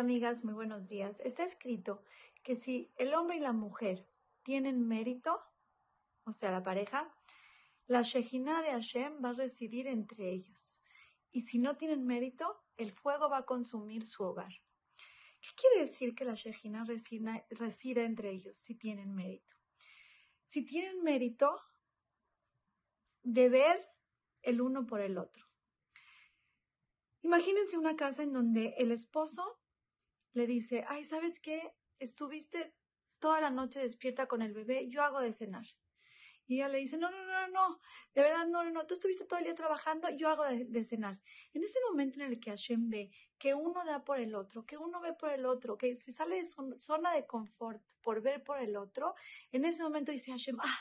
amigas, muy buenos días. Está escrito que si el hombre y la mujer tienen mérito, o sea, la pareja, la Shejina de Hashem va a residir entre ellos. Y si no tienen mérito, el fuego va a consumir su hogar. ¿Qué quiere decir que la Shejina resida entre ellos si tienen mérito? Si tienen mérito de ver el uno por el otro. Imagínense una casa en donde el esposo le dice, ay, ¿sabes qué? Estuviste toda la noche despierta con el bebé, yo hago de cenar. Y ella le dice, no, no, no, no, de verdad, no, no, no, tú estuviste todo el día trabajando, yo hago de, cenar. En ese momento en el que Hashem ve que uno da por el otro, que uno ve por el otro, que se sale de zona de confort por ver por el otro, en ese momento dice Hashem, ah,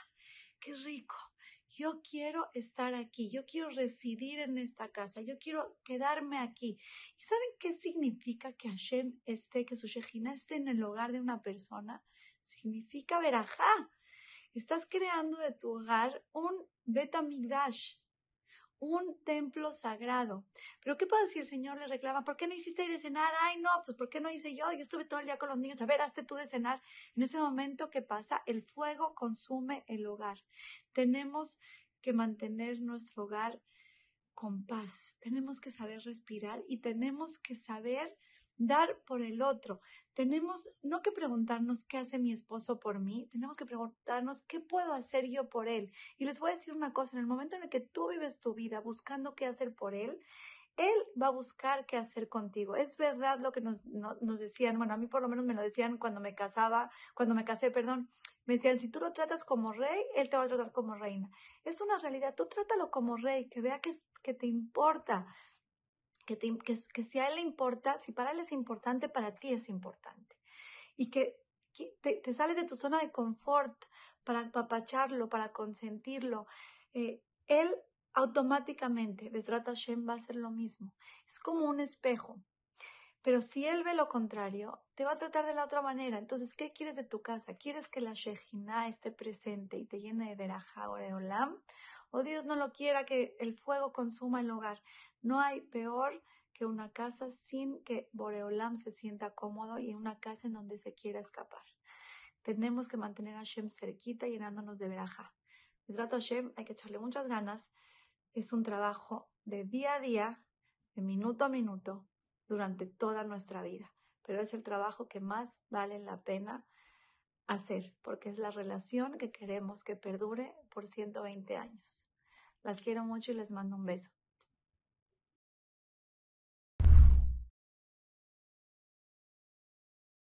yo quiero estar aquí, yo quiero residir en esta casa, yo quiero quedarme aquí. ¿Y saben qué significa que Hashem esté, que su Shejina esté en el hogar de una persona? Significa verajá. Estás creando de tu hogar un Betamigdash, un templo sagrado. Pero ¿qué pasa si el Señor le reclama? ¿Por qué no hiciste de cenar? Ay, no, pues ¿por qué no hice yo? Yo estuve todo el día con los niños. A ver, hazte tú de cenar. En ese momento, ¿qué pasa? El fuego consume el hogar. Tenemos que mantener nuestro hogar con paz. Tenemos que saber respirar y tenemos que saber dar por el otro. Tenemos no que preguntarnos qué hace mi esposo por mí, tenemos que preguntarnos qué puedo hacer yo por él. Y les voy a decir una cosa, en el momento en el que tú vives tu vida buscando qué hacer por él, él va a buscar qué hacer contigo. Es verdad lo que nos, nos decían, bueno, a mí por lo menos me lo decían cuando me casaba, cuando me casé, perdón, me decían, si tú lo tratas como rey, él te va a tratar como reina. Es una realidad, tú trátalo como rey, que vea que, que te importa, que, si a él le importa, si para él es importante, para ti es importante. Y que, te, sales de tu zona de confort para apapacharlo, para consentirlo. Eh, él automáticamente, trata Hashem, va a hacer lo mismo. Es como un espejo. Pero si él ve lo contrario, te va a tratar de la otra manera. Entonces, ¿qué quieres de tu casa? ¿Quieres que la Shejina esté presente y te llene de veraja o de olam? ¿O Dios no lo quiera que el fuego consuma el hogar? No hay peor que una casa sin que Boreolam se sienta cómodo y una casa en donde se quiera escapar. Tenemos que mantener a Hashem cerquita llenándonos de veraja. trata Hashem, hay que echarle muchas ganas. Es un trabajo de día a día, de minuto a minuto, durante toda nuestra vida. Pero es el trabajo que más vale la pena hacer, porque es la relación que queremos que perdure por 120 años. Las quiero mucho y les mando un beso.